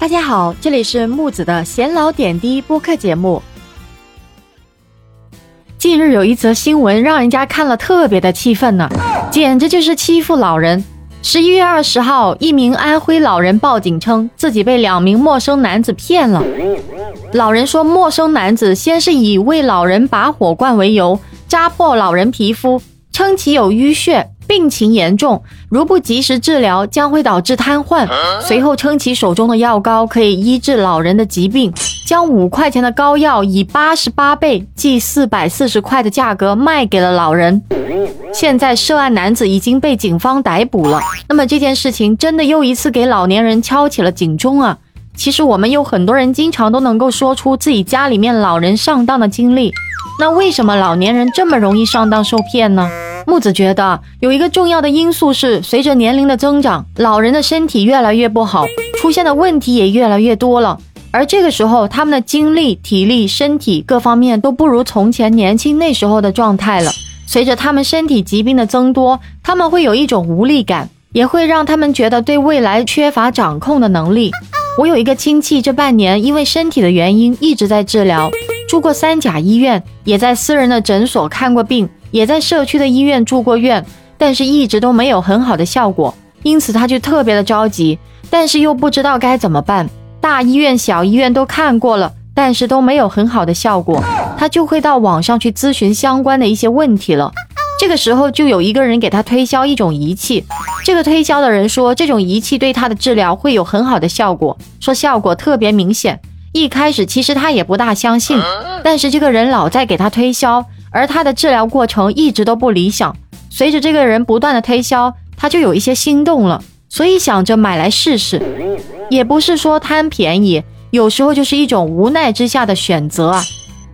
大家好，这里是木子的闲聊点滴播客节目。近日有一则新闻，让人家看了特别的气愤呢，简直就是欺负老人。十一月二十号，一名安徽老人报警称自己被两名陌生男子骗了。老人说，陌生男子先是以为老人拔火罐为由，扎破老人皮肤，称其有淤血。病情严重，如不及时治疗，将会导致瘫痪。随后称其手中的药膏可以医治老人的疾病，将五块钱的膏药以八十八倍，即四百四十块的价格卖给了老人。现在涉案男子已经被警方逮捕了。那么这件事情真的又一次给老年人敲起了警钟啊！其实我们有很多人经常都能够说出自己家里面老人上当的经历，那为什么老年人这么容易上当受骗呢？木子觉得有一个重要的因素是，随着年龄的增长，老人的身体越来越不好，出现的问题也越来越多了。而这个时候，他们的精力、体力、身体各方面都不如从前年轻那时候的状态了。随着他们身体疾病的增多，他们会有一种无力感，也会让他们觉得对未来缺乏掌控的能力。我有一个亲戚，这半年因为身体的原因一直在治疗，住过三甲医院，也在私人的诊所看过病。也在社区的医院住过院，但是一直都没有很好的效果，因此他就特别的着急，但是又不知道该怎么办。大医院、小医院都看过了，但是都没有很好的效果，他就会到网上去咨询相关的一些问题了。这个时候就有一个人给他推销一种仪器，这个推销的人说这种仪器对他的治疗会有很好的效果，说效果特别明显。一开始其实他也不大相信，但是这个人老在给他推销。而他的治疗过程一直都不理想，随着这个人不断的推销，他就有一些心动了，所以想着买来试试。也不是说贪便宜，有时候就是一种无奈之下的选择啊。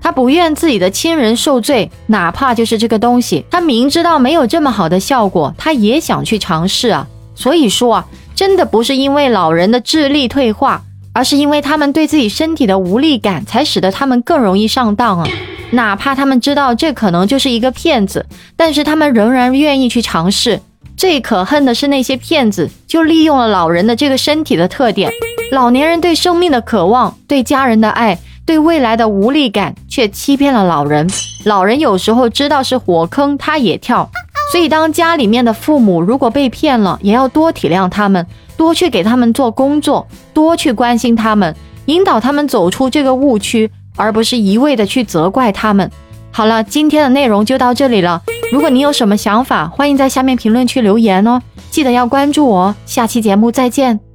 他不愿自己的亲人受罪，哪怕就是这个东西，他明知道没有这么好的效果，他也想去尝试啊。所以说啊，真的不是因为老人的智力退化，而是因为他们对自己身体的无力感，才使得他们更容易上当啊。哪怕他们知道这可能就是一个骗子，但是他们仍然愿意去尝试。最可恨的是那些骗子，就利用了老人的这个身体的特点，老年人对生命的渴望、对家人的爱、对未来的无力感，却欺骗了老人。老人有时候知道是火坑，他也跳。所以，当家里面的父母如果被骗了，也要多体谅他们，多去给他们做工作，多去关心他们，引导他们走出这个误区。而不是一味的去责怪他们。好了，今天的内容就到这里了。如果你有什么想法，欢迎在下面评论区留言哦。记得要关注我，下期节目再见。